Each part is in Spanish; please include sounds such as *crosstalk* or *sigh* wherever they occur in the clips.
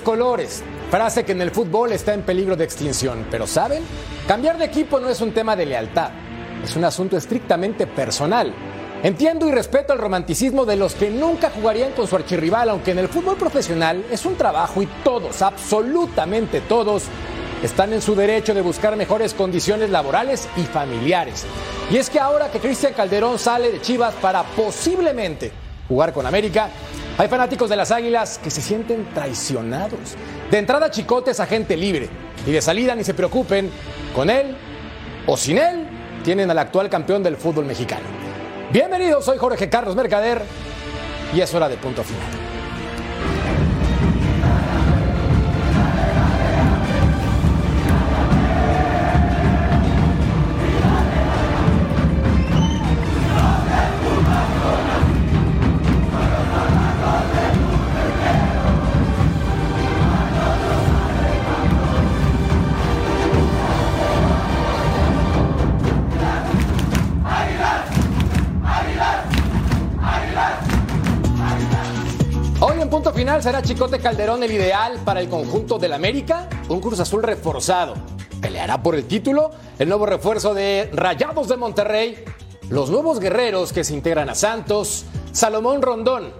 Colores, frase que en el fútbol está en peligro de extinción. Pero ¿saben? Cambiar de equipo no es un tema de lealtad, es un asunto estrictamente personal. Entiendo y respeto el romanticismo de los que nunca jugarían con su archirrival, aunque en el fútbol profesional es un trabajo y todos, absolutamente todos, están en su derecho de buscar mejores condiciones laborales y familiares. Y es que ahora que Cristian Calderón sale de Chivas para posiblemente jugar con América, hay fanáticos de las Águilas que se sienten traicionados. De entrada, Chicote es agente libre. Y de salida, ni se preocupen, con él o sin él, tienen al actual campeón del fútbol mexicano. Bienvenidos, soy Jorge Carlos Mercader y es hora de punto final. Será Chicote Calderón el ideal para el conjunto del América, un Cruz Azul reforzado. Peleará por el título, el nuevo refuerzo de Rayados de Monterrey, los nuevos guerreros que se integran a Santos, Salomón Rondón,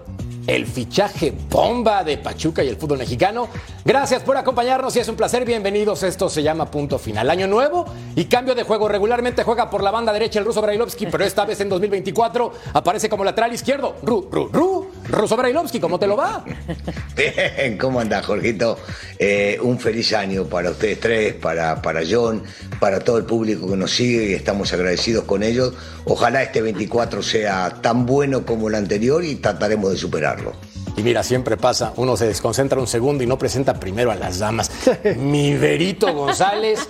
el fichaje bomba de Pachuca y el fútbol mexicano. Gracias por acompañarnos y es un placer. Bienvenidos. Esto se llama Punto Final. Año nuevo y cambio de juego. Regularmente juega por la banda derecha el ruso Brailovsky, pero esta vez en 2024 aparece como lateral izquierdo. Ru, ru, ru. Ruso Brailovsky, ¿cómo te lo va? *laughs* Bien, ¿cómo anda, Jorgito? Eh, un feliz año para ustedes tres, para, para John, para todo el público que nos sigue y estamos agradecidos con ellos. Ojalá este 24 sea tan bueno como el anterior y trataremos de superarlo. Y mira, siempre pasa, uno se desconcentra un segundo y no presenta primero a las damas. *laughs* mi Verito González,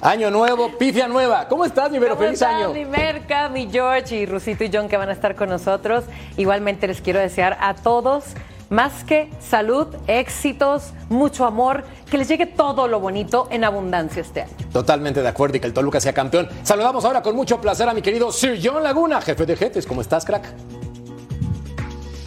año nuevo, pifia nueva. ¿Cómo estás, mi Vero? ¿Cómo Feliz están, año. Mi Merca, mi George y Rusito y John que van a estar con nosotros. Igualmente les quiero desear a todos más que salud, éxitos, mucho amor, que les llegue todo lo bonito en abundancia este año. Totalmente de acuerdo y que el Toluca sea campeón. Saludamos ahora con mucho placer a mi querido Sir John Laguna, jefe de jefes. ¿Cómo estás, crack?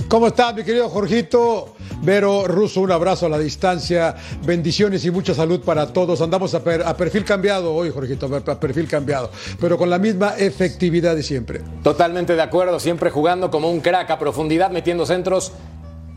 ¿Cómo estás, mi querido Jorgito? Vero Russo, un abrazo a la distancia, bendiciones y mucha salud para todos. Andamos a, per- a perfil cambiado hoy, Jorgito, a perfil cambiado, pero con la misma efectividad de siempre. Totalmente de acuerdo, siempre jugando como un crack a profundidad, metiendo centros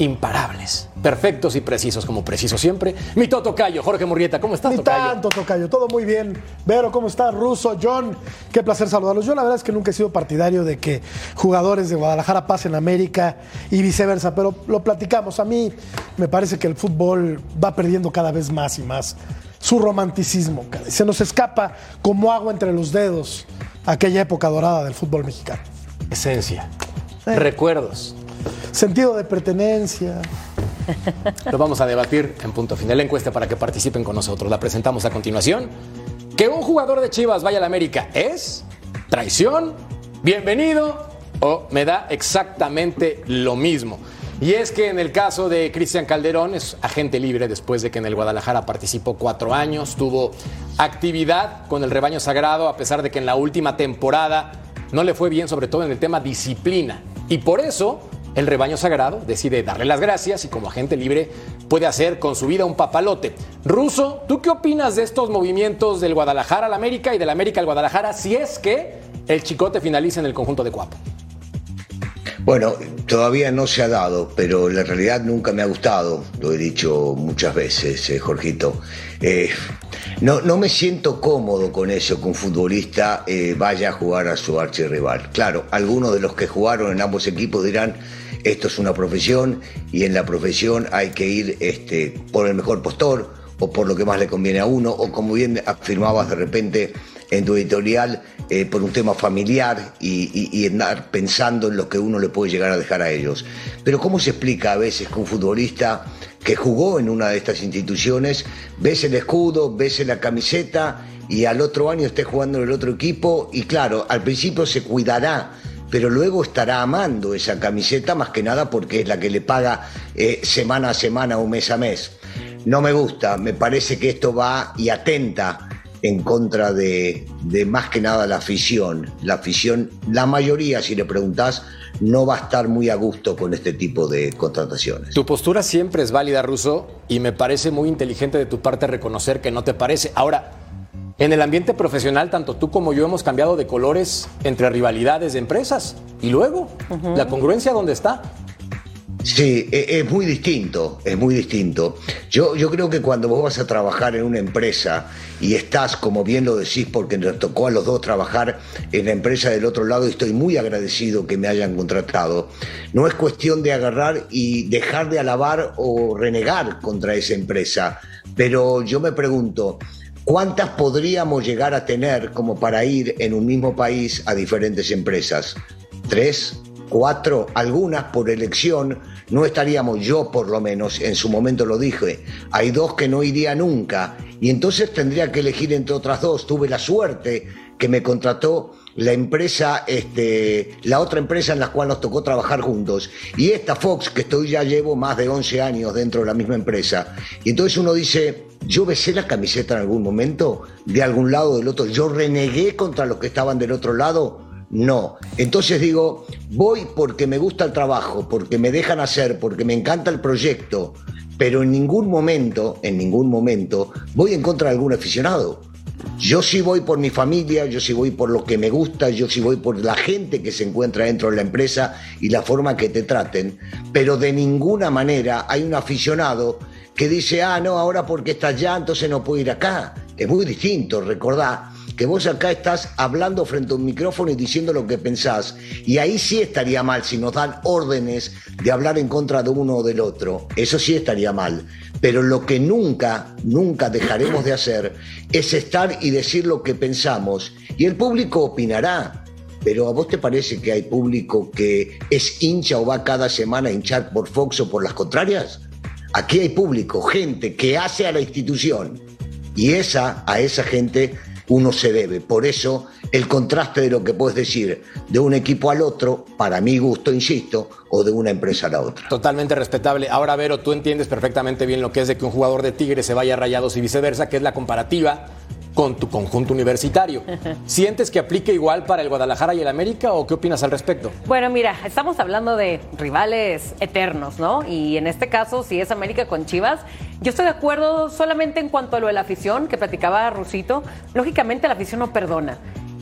imparables, perfectos y precisos, como preciso siempre. Mi Toto Cayo, Jorge Murrieta, ¿cómo estás, Ni Tocayo? tanto, Tocayo, todo muy bien. Vero, ¿cómo estás? Ruso, John, qué placer saludarlos. Yo la verdad es que nunca he sido partidario de que jugadores de Guadalajara pasen a América y viceversa, pero lo platicamos. A mí me parece que el fútbol va perdiendo cada vez más y más su romanticismo. Se nos escapa como agua entre los dedos aquella época dorada del fútbol mexicano. Esencia, Sí. recuerdos. Sentido de pertenencia. Lo vamos a debatir en punto final. La encuesta para que participen con nosotros. La presentamos a continuación. Que un jugador de Chivas vaya a la América es traición, bienvenido o me da exactamente lo mismo. Y es que en el caso de Cristian Calderón es agente libre después de que en el Guadalajara participó cuatro años, tuvo actividad con el rebaño sagrado a pesar de que en la última temporada no le fue bien, sobre todo en el tema disciplina. Y por eso el rebaño sagrado decide darle las gracias y como agente libre puede hacer con su vida un papalote. Ruso, ¿tú qué opinas de estos movimientos del Guadalajara al América y del América al Guadalajara si es que el chicote finaliza en el conjunto de Cuapo? Bueno, todavía no se ha dado, pero la realidad nunca me ha gustado, lo he dicho muchas veces, eh, Jorgito. Eh, No, no me siento cómodo con eso, que un futbolista eh, vaya a jugar a su archirrival. Claro, algunos de los que jugaron en ambos equipos dirán, esto es una profesión y en la profesión hay que ir este, por el mejor postor o por lo que más le conviene a uno, o como bien afirmabas de repente en tu editorial, eh, por un tema familiar y, y, andar pensando en lo que uno le puede llegar a dejar a ellos. Pero ¿cómo se explica a veces que un futbolista que jugó en una de estas instituciones, ves el escudo, ves la camiseta y al otro año esté jugando en el otro equipo y claro, al principio se cuidará pero luego estará amando esa camiseta más que nada porque es la que le paga eh, semana a semana o mes a mes. No me gusta, me parece que esto va y atenta en contra de, de, más que nada la afición. La afición, la mayoría, si le preguntás, no va a estar muy a gusto con este tipo de contrataciones. Tu postura siempre es válida, Russo, y me parece muy inteligente de tu parte reconocer que no te parece. Ahora, en el ambiente profesional, tanto tú como yo hemos cambiado de colores entre rivalidades de empresas. Y luego, la congruencia, ¿dónde está? Sí, e, es muy distinto, es muy distinto. Yo, yo creo que cuando vos vas a trabajar en una empresa y estás, como bien lo decís, porque nos tocó a los dos trabajar en la empresa del otro lado y estoy muy agradecido que me hayan contratado, no es cuestión de agarrar y dejar de alabar o renegar contra esa empresa. Pero yo me pregunto, ¿cuántas podríamos llegar a tener como para ir en un mismo país a diferentes empresas? ¿Tres? Cuatro, algunas por elección, no estaríamos yo por lo menos, en su momento lo dije, hay dos que no iría nunca y entonces tendría que elegir entre otras dos. Tuve la suerte que me contrató la empresa, este, la otra empresa en la cual nos tocó trabajar juntos. Y esta Fox, que estoy ya llevo más de 11 años dentro de la misma empresa. Y entonces uno dice, yo besé la camiseta en algún momento, de algún lado del otro, yo renegué contra los que estaban del otro lado. No. Entonces digo, voy porque me gusta el trabajo, porque me dejan hacer, porque me encanta el proyecto, pero en ningún momento, en ningún momento, voy en contra de algún aficionado. Yo sí voy por mi familia, yo sí voy por lo que me gusta, yo sí voy por la gente que se encuentra dentro de la empresa y la forma que te traten, pero de ninguna manera hay un aficionado que dice, ah, no, ahora porque estás allá, entonces no puedo ir acá. Es muy distinto, recordá que vos acá estás hablando frente a un micrófono y diciendo lo que pensás. Y ahí sí estaría mal si nos dan órdenes de hablar en contra de uno o del otro. Eso sí estaría mal. Pero lo que nunca, nunca dejaremos de hacer es estar y decir lo que pensamos. Y el público opinará. Pero ¿a vos te parece que hay público que es hincha o va cada semana a hinchar por Fox o por las contrarias? Aquí hay público, gente que hace a la institución. Y esa, a esa gente uno se debe. Por eso el contraste de lo que puedes decir de un equipo al otro, para mi gusto, insisto, o de una empresa a la otra. Totalmente respetable. Ahora, Vero, tú entiendes perfectamente bien lo que es de que un jugador de Tigre se vaya a Rayados y viceversa, que es la comparativa con tu conjunto universitario. *laughs* ¿Sientes que aplique igual para el Guadalajara y el América o qué opinas al respecto? Bueno, mira, estamos hablando de rivales eternos, ¿no? Y en este caso, si es América con Chivas, yo estoy de acuerdo solamente en cuanto a lo de la afición que platicaba Rusito. Lógicamente la afición no perdona.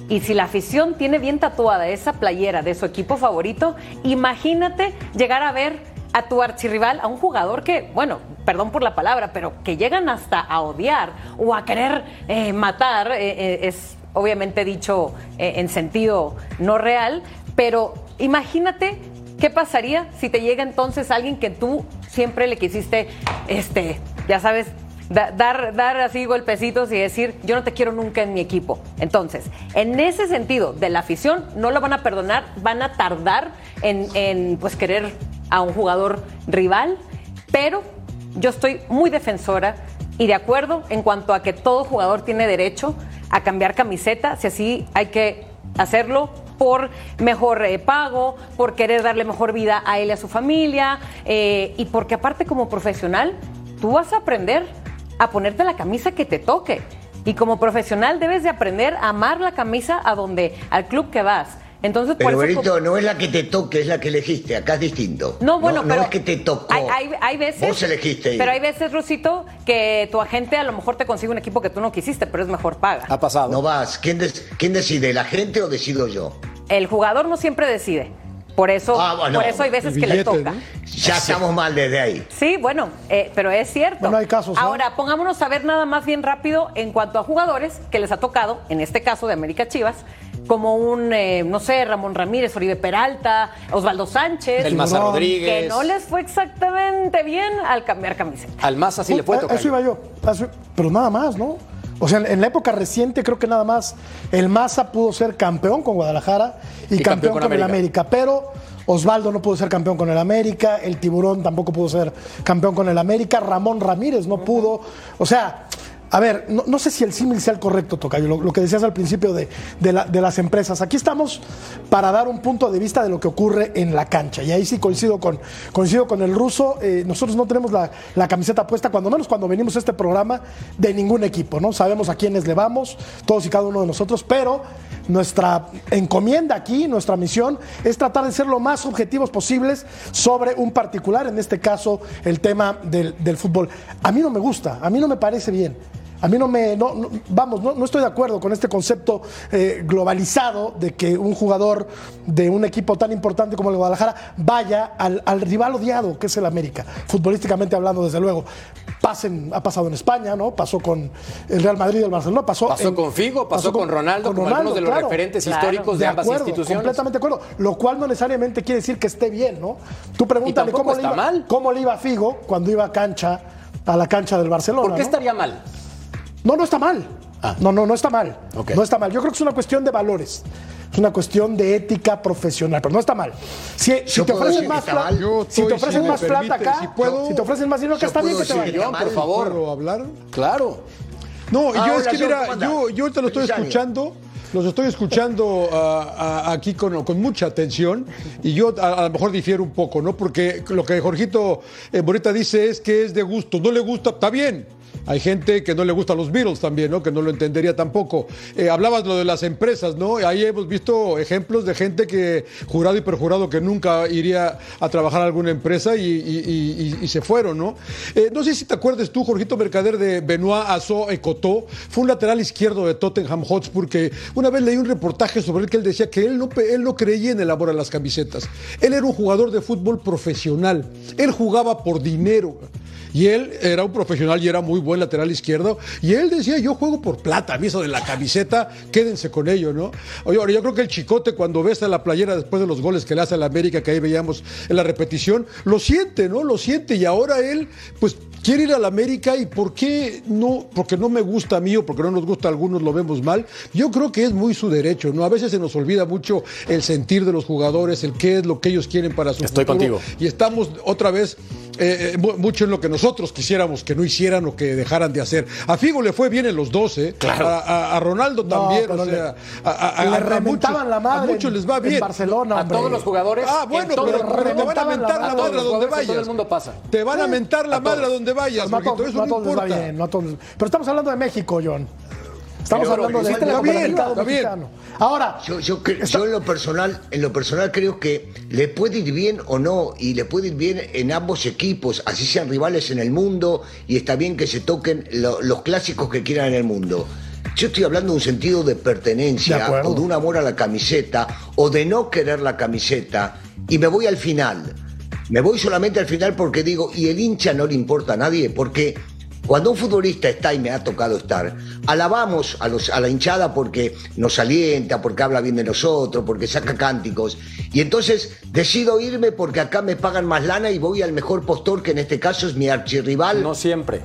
Y si la afición tiene bien tatuada esa playera de su equipo favorito, imagínate llegar a ver a tu archirrival, a un jugador que, bueno, perdón por la palabra, pero que llegan hasta a odiar o a querer eh, matar, eh, eh, es obviamente dicho en sentido no real, pero imagínate qué pasaría si te llega entonces alguien que tú siempre le quisiste, este, ya sabes, dar, dar así golpecitos y decir, yo no te quiero nunca en mi equipo. Entonces, en ese sentido de la afición, no lo van a perdonar, van a tardar en, en pues querer a un jugador rival, pero yo estoy muy defensora y de acuerdo en cuanto a que todo jugador tiene derecho a cambiar camiseta, si así hay que hacerlo por mejor eh, pago, por querer darle mejor vida a él y a su familia, eh, y porque aparte como profesional, tú vas a aprender a ponerte la camisa que te toque. Y como profesional debes de aprender a amar la camisa a donde, al club que vas. Entonces, pero Berito, no es la que te toque, es la que elegiste. Acá es distinto. No, bueno, no, pero. No es que te tocó. Hay, hay, veces. Vos elegiste. Pero hay veces, Rusito, que tu agente a lo mejor te consigue un equipo que tú no quisiste, pero es mejor paga. Ha pasado. No vas. ¿Quién, ¿Quién decide, la gente o decido yo? El jugador no siempre decide. Por eso, Ah, bueno. por eso hay veces que le toca. ¿no? Ya estamos mal desde ahí. Sí, bueno, eh, pero es cierto. Bueno, hay casos. Ahora, pongámonos a ver nada más bien rápido en cuanto a jugadores que les ha tocado, en este caso de América Chivas, como un, eh, no sé, Ramón Ramírez, Oribe Peralta, Osvaldo Sánchez. El Maza Rodríguez. Que no les fue exactamente bien al cambiar camiseta. Al Maza sí le fue tocar. Eso iba yo. Pero nada más, ¿no? O sea, en la época reciente creo que nada más el Maza pudo ser campeón con Guadalajara y, Y campeón, campeón con con, el. América. Pero Osvaldo no pudo ser campeón con el América, el Tiburón tampoco pudo ser campeón con el América, Ramón Ramírez no pudo. O sea, a ver, no, sé si el símil sea el correcto, Tocayo, lo, lo que decías al principio de, de la- de las empresas. Aquí estamos para dar un punto de vista de lo que ocurre en la cancha. Y ahí sí coincido con, coincido con el ruso. Eh, nosotros no tenemos la, camiseta puesta, cuando menos cuando venimos a este programa, de ningún equipo, ¿no? Sabemos a quiénes le vamos, todos y cada uno de nosotros, pero nuestra encomienda aquí, nuestra misión, es tratar de ser lo más objetivos posibles sobre un particular, en este caso el tema del fútbol. A mí no me gusta, a mí no me parece bien. A mí no me, no, no- vamos, no, no estoy de acuerdo con este concepto eh, globalizado de que un jugador de un equipo tan importante como el Guadalajara vaya al, al rival odiado que es el América, futbolísticamente hablando desde luego. Pasen, ha pasado en España, ¿no? Pasó con el Real Madrid y el Barcelona, pasó, Pasó en- con Figo, pasó con Ronaldo, como algunos de los referentes históricos de ambas acuerdo, instituciones. Completamente de acuerdo. Lo cual no necesariamente quiere decir que esté bien, ¿no? Tú pregúntale cómo le, iba, mal. cómo le iba a Figo cuando iba a cancha, a la cancha del Barcelona. ¿Por qué ¿no? estaría mal? No, no está mal. Ah. No, no, no está mal. No está mal. Yo creo que es una cuestión de valores. Es una cuestión de ética profesional, pero no está mal. Si, te ofrecen más plata, si te ofrecen si más plata acá, si puedo- si te ofrecen más dinero acá, está bien que te John, por favor. ¿Puedo hablar? Claro. No, yo es que mira, yo, yo ahorita lo estoy escuchando, los estoy escuchando aquí con, con mucha atención y yo a, a lo mejor difiero un poco, ¿no? Porque lo que Jorgito eh, Morita dice es que es de gusto, no le gusta, está bien. Hay gente que no le gusta los Beatles también, ¿no? Que no lo entendería tampoco. Eh, hablabas lo de las empresas, ¿no? Ahí hemos visto ejemplos de gente que, jurado y perjurado, que nunca iría a trabajar a alguna empresa y, se fueron, ¿no? Eh, no sé si te acuerdas tú, Jorgito Mercader, de Benoit Asso Ecotó. Fue un lateral izquierdo de Tottenham Hotspur que una vez leí un reportaje sobre él que él decía que él no, él no creía en el amor a las camisetas. Él era un jugador de fútbol profesional. Él jugaba por dinero. Y él era un profesional y era muy buen lateral izquierdo. Y él decía, yo juego por plata, a mí eso de la camiseta, quédense con ello, ¿no? Oye, ahora yo creo que el chicote cuando ves a la playera después de los goles que le hace a la América, que ahí veíamos en la repetición, lo siente, ¿no? Lo siente. Y ahora él, pues, quiere ir a la América y ¿por qué no? Porque no me gusta a mí o porque no nos gusta a algunos, lo vemos mal. Yo creo que es muy su derecho, ¿no? A veces se nos olvida mucho el sentir de los jugadores, el qué es lo que ellos quieren para su Estoy futuro. contigo. Y estamos otra vez eh, eh, mu- mucho en lo que nosotros quisiéramos que no hicieran o que dejaran de hacer. A Figo le fue bien en los dos, ¿eh? Claro. A, a- a Ronaldo No, también, pero o le- sea, a, a- a- Le a reventaban muchos- la madre A muchos en- les va en bien. Barcelona, A todos los jugadores. Ah, en bueno, todo pero el- te van a la mentar la madre. A donde jugadores en todo vayas. el mundo pasa. Te van a mentar la madre a donde vayas, todos- eso no importa. Pero estamos hablando de México, John. Estamos Pero, hablando de, hiciste del la bien, está bien. mexicano. Ahora, Yo, yo, en lo personal, en lo personal creo que le puede ir bien o no, y le puede ir bien en ambos equipos, así sean rivales en el mundo, y está bien que se toquen lo- los clásicos que quieran en el mundo. Yo estoy hablando de un sentido de De pertenencia, o de un amor a la camiseta, o de no querer la camiseta, y me voy al final. Me voy solamente al final porque digo, y el hincha no le importa a nadie, porque cuando un futbolista está y me ha tocado estar, alabamos a, los, a la hinchada porque nos alienta, porque habla bien de nosotros, porque saca cánticos. Y entonces decido irme porque acá me pagan más lana y voy al mejor postor, que en este caso es mi archirrival. No siempre.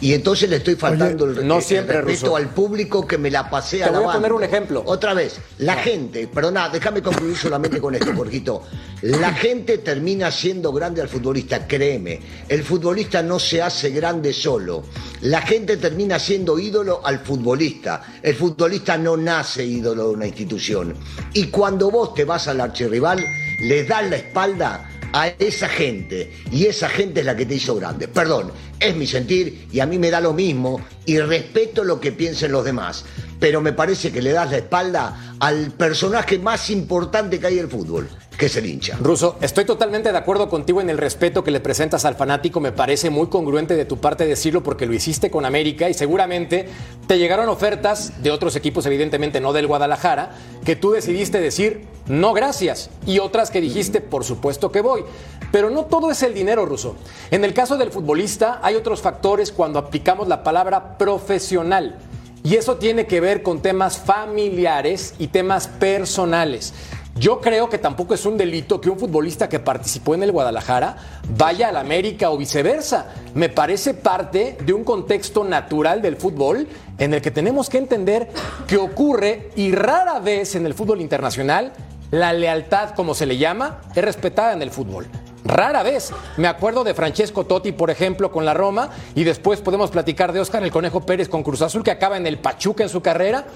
Y entonces le estoy faltando el, no el siempre, respeto Russo. al público que me la pasea Te voy a poner un ejemplo. Otra vez, la gente, perdona, déjame concluir solamente con esto, Jorgito. La gente termina siendo grande al futbolista, créeme. El futbolista no se hace grande solo. La gente termina siendo ídolo al futbolista. El futbolista no nace ídolo de una institución. Y cuando vos te vas al archirrival, le das la espalda a esa gente y esa gente es la que te hizo grande. Perdón, es mi sentir y a mí me da lo mismo y respeto lo que piensen los demás, pero me parece que le das la espalda al personaje más importante que hay en el fútbol, que es hincha. Ruso, estoy totalmente de acuerdo contigo en el respeto que le presentas al fanático. Me parece muy congruente de tu parte decirlo porque lo hiciste con América y seguramente te llegaron ofertas de otros equipos, evidentemente no del Guadalajara, que tú decidiste decir no gracias. Y otras que dijiste, por supuesto que voy. Pero no todo es el dinero, Ruso. En el caso del futbolista hay otros factores cuando aplicamos la palabra profesional. Y eso tiene que ver con temas familiares y temas personales. Yo creo que tampoco es un delito que un futbolista que participó en el Guadalajara vaya al América o viceversa. Me parece parte de un contexto natural del fútbol en el que tenemos que entender que ocurre y rara vez en el fútbol internacional la lealtad, como se le llama, es respetada en el fútbol. Rara vez. Me acuerdo de Francesco Totti, por ejemplo, con la Roma, y después podemos platicar de Oscar el Conejo Pérez con Cruz Azul, que acaba en el Pachuca en su carrera.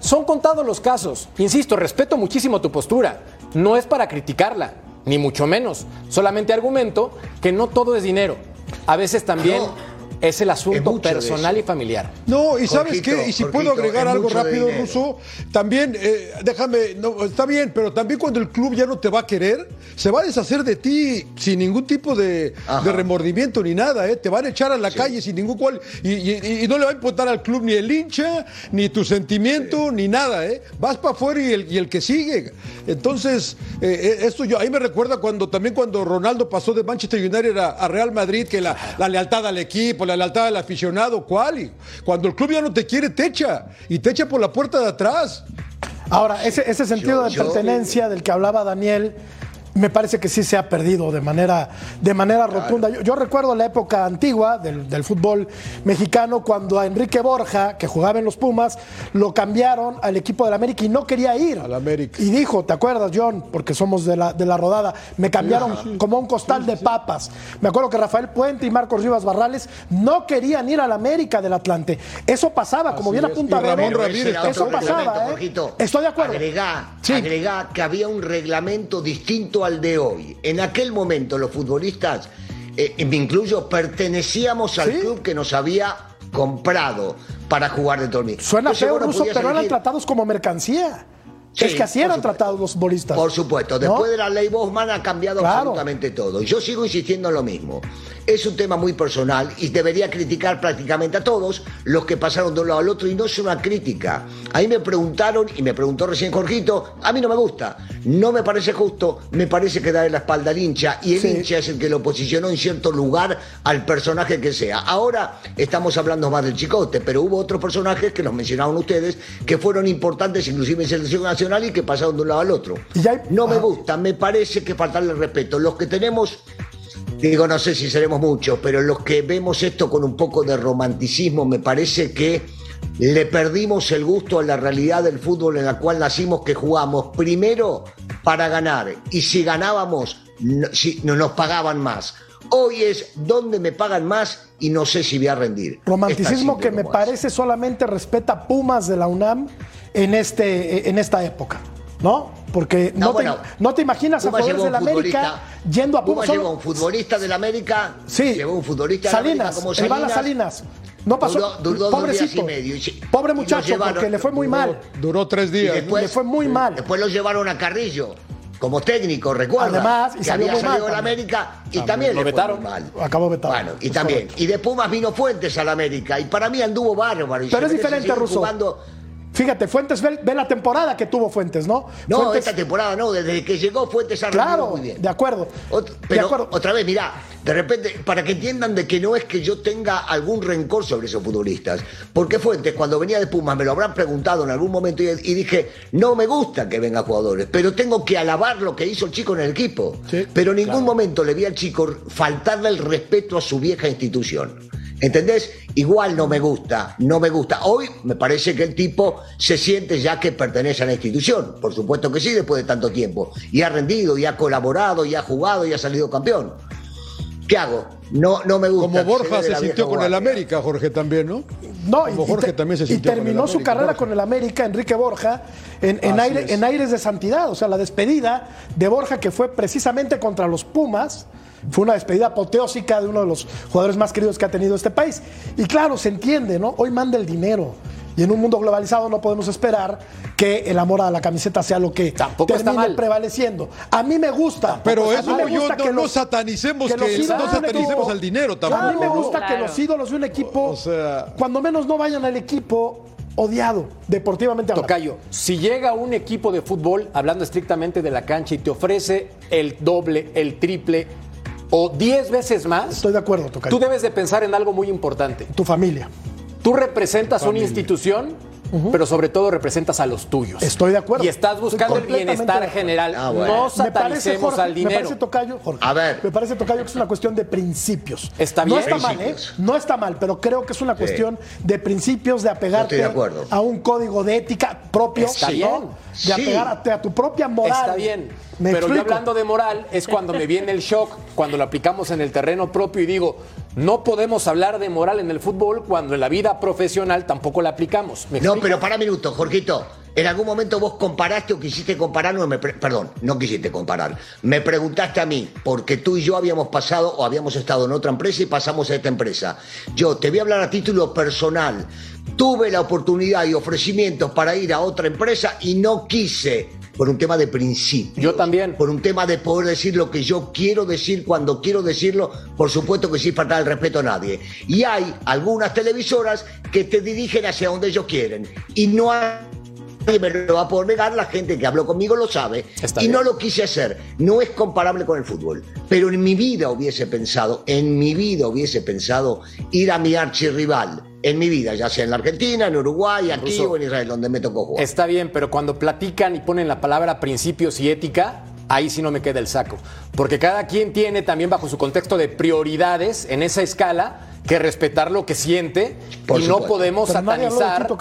Son contados los casos. Insisto, respeto muchísimo tu postura. No es para criticarla, ni mucho menos. Solamente argumento que no todo es dinero. A veces también No. Es el asunto personal y familiar. No, y sabes Jorgito, qué, y si Jorgito, puedo agregar algo rápido. Ruso, también, eh, déjame, no, está bien, pero también cuando el club ya no te va a querer, se va a deshacer de ti sin ningún tipo de, remordimiento ni nada, ¿eh? te van a echar a la calle sin ningún cual, y, y- y no le va a importar al club ni el hincha, ni tu sentimiento, ni nada, ¿eh? vas para afuera y el, y el que sigue. Entonces, eh, eh, esto yo, ahí me recuerda cuando también cuando Ronaldo pasó de Manchester United a, a Real Madrid, que la, la lealtad al equipo, la lealtad al aficionado, ¿cuál? Y cuando el club ya no te quiere, te echa. Y te echa por la puerta de atrás. Ahora, ese, ese sentido Yo- de yo- pertenencia del que hablaba Daniel, me parece que sí se ha perdido de manera, de manera rotunda. Yo, yo recuerdo la época antigua del, del fútbol mexicano cuando a Enrique Borja, que jugaba en los Pumas, lo cambiaron al equipo del América y no quería ir. Al América. Y dijo, ¿te acuerdas, John? Porque somos de la, de la rodada. Me cambiaron como un costal de papas. Me acuerdo que Rafael Puente y Marcos Rivas Barrales no querían ir al América del Atlante. Eso pasaba, como bien apunta Ramón Ramírez Eso pasaba, ¿eh? Estoy de acuerdo. Agregá que había un reglamento distinto al de hoy. En aquel momento los futbolistas, eh, me incluyo, pertenecíamos al Sí. club que nos había comprado para jugar de torneo. Suena feo, Ruso, pero eran tratados como mercancía. Sí, es que así eran supuesto. tratados los bolistas. Por supuesto, ¿no? después de la ley Bosman ha cambiado Claro. absolutamente todo. Yo sigo insistiendo en lo mismo. Es un tema muy personal y debería criticar prácticamente a todos los que pasaron de un lado al otro y no es una crítica. Ahí me preguntaron y me preguntó recién Jorgito, a mí no me gusta, no me parece justo, me parece que darle la espalda al hincha y el Sí. hincha es el que lo posicionó en cierto lugar al personaje que sea. Ahora estamos hablando más del chicote, pero hubo otros personajes que los mencionaron ustedes que fueron importantes inclusive en selección nacional y que pasaron de un lado al otro. No me gusta, me parece que faltarle respeto. Los que tenemos, digo, no sé si seremos muchos, pero los que vemos esto con un poco de romanticismo, me parece que le perdimos el gusto a la realidad del fútbol en la cual nacimos, que jugamos primero para ganar y si ganábamos, no, si, no nos pagaban más. Hoy es donde me pagan más y no sé si voy a rendir. Romanticismo que me es. parece solamente respeta Pumas de la UNAM en, este, en esta época. ¿No? Porque no, No, bueno, te, no te imaginas a Pumas jugadores del un América futbolista- yendo a Pumas. Pumas solo- llevó un futbolista del América, Sí. llevó un futbolista Salinas, como el Bala Salinas. Salinas. No pasó. Duró- duró dos días pobrecito. y medio Pobre muchacho, llevaron- porque le fue muy mal. Duró tres días. Después- le fue muy mal. Después lo llevaron a Carrillo como técnico, recuerda. Además, y que salió había muy mal salido del también. América y también Lo le fue vetaron. muy mal. Acabó vetado. Bueno, y Es también. correcto. Y de Pumas vino Fuentes al América y para mí anduvo bárbaro. y Pero es diferente, Russo. jugando. Fíjate, Fuentes ve, ve la temporada que tuvo Fuentes, ¿no? No, Fuentes- esta temporada no, desde que llegó Fuentes ha Claro, muy bien. de acuerdo. Ot- de pero acuerdo. otra vez, mirá, de repente, para que entiendan de que no es que yo tenga algún rencor sobre esos futbolistas, porque Fuentes cuando venía de Pumas me lo habrán preguntado en algún momento y, y dije, no me gusta que vengan jugadores, pero tengo que alabar lo que hizo el chico en el equipo. Sí, pero en ningún momento le vi al chico faltarle el respeto a su vieja institución. ¿Entendés? Igual no me gusta, no me gusta. Hoy me parece que el tipo se siente ya que pertenece a la institución. Por supuesto que sí, después de tanto tiempo. Y ha rendido, y ha colaborado, y ha jugado, y ha salido campeón. ¿Qué hago? No, no me gusta. Como Borja se la sintió con el. América, Jorge también, ¿no? No, Como y, Jorge también se y sintió con el terminó su América, carrera Borja. con el América, Enrique Borja, en, en aire- en aires de santidad. O sea, la despedida de Borja, que fue precisamente contra los Pumas, fue una despedida apoteósica de uno de los jugadores más queridos que ha tenido este país. Y claro, se entiende, ¿no? Hoy manda el dinero. Y en un mundo globalizado no podemos esperar que el amor a la camiseta sea lo que Tampoco está termine mal. prevaleciendo. A mí me gusta. Pero A mí eso me yo gusta no, que no los- satanicemos que, los no satanicemos al dinero a tampoco. mí me gusta que los ídolos de un equipo, O sea- cuando menos no vayan al equipo odiado, deportivamente hablando. Tocayo, si llega un equipo de fútbol, hablando estrictamente de la cancha, y te ofrece el doble, el triple o diez veces más, Estoy de acuerdo, Tocayo. tú debes de pensar en algo muy importante. Tu familia. Tú representas una institución, pero sobre todo representas a los tuyos. Estoy de acuerdo. Y estás buscando el bienestar general. Ah, bueno. No Me parece, satanicemos Jorge, al me dinero. parece tocayo, Jorge. A ver. Me parece tocayo que es una cuestión de principios. Está No bien. está mal, ¿eh? No está mal, pero creo que es una cuestión de principios, de apegarte Estoy de acuerdo. a un código de ética propio. Está ¿no? bien. De Sí. apegarte a tu propia moral. Está bien. ¿Me Pero yo hablando de moral es cuando me viene el shock, cuando lo aplicamos en el terreno propio y digo, no podemos hablar de moral en el fútbol cuando en la vida profesional tampoco la aplicamos. ¿Me No, pero para un minuto, Jorgito. En algún momento vos comparaste o quisiste comparar, no me perdón, no quisiste comparar. Me preguntaste a mí, porque tú y yo habíamos pasado o habíamos estado en otra empresa y pasamos a esta empresa. Yo te voy a hablar a título personal. Tuve la oportunidad y ofrecimientos para ir a otra empresa y no quise por un tema de principio. Yo también. Por un tema de poder decir lo que yo quiero decir cuando quiero decirlo, por supuesto que sin faltar el respeto a nadie. Y hay algunas televisoras que te dirigen hacia donde ellos quieren. Y no hay me lo va a poder negar, la gente que habló conmigo lo sabe. Está y bien. no lo quise hacer. No es comparable con el fútbol. Pero en mi vida hubiese pensado, en mi vida hubiese pensado ir a mi archirrival. En mi vida, ya sea en la Argentina, en Uruguay, aquí Ruso. o en Israel, donde me tocó jugar. Está bien, pero cuando platican y ponen la palabra principios y ética, ahí sí no me queda el saco. Porque cada quien tiene también bajo su contexto de prioridades en esa escala que respetar lo que siente Por y no podemos Pero nadie habló de satanizar.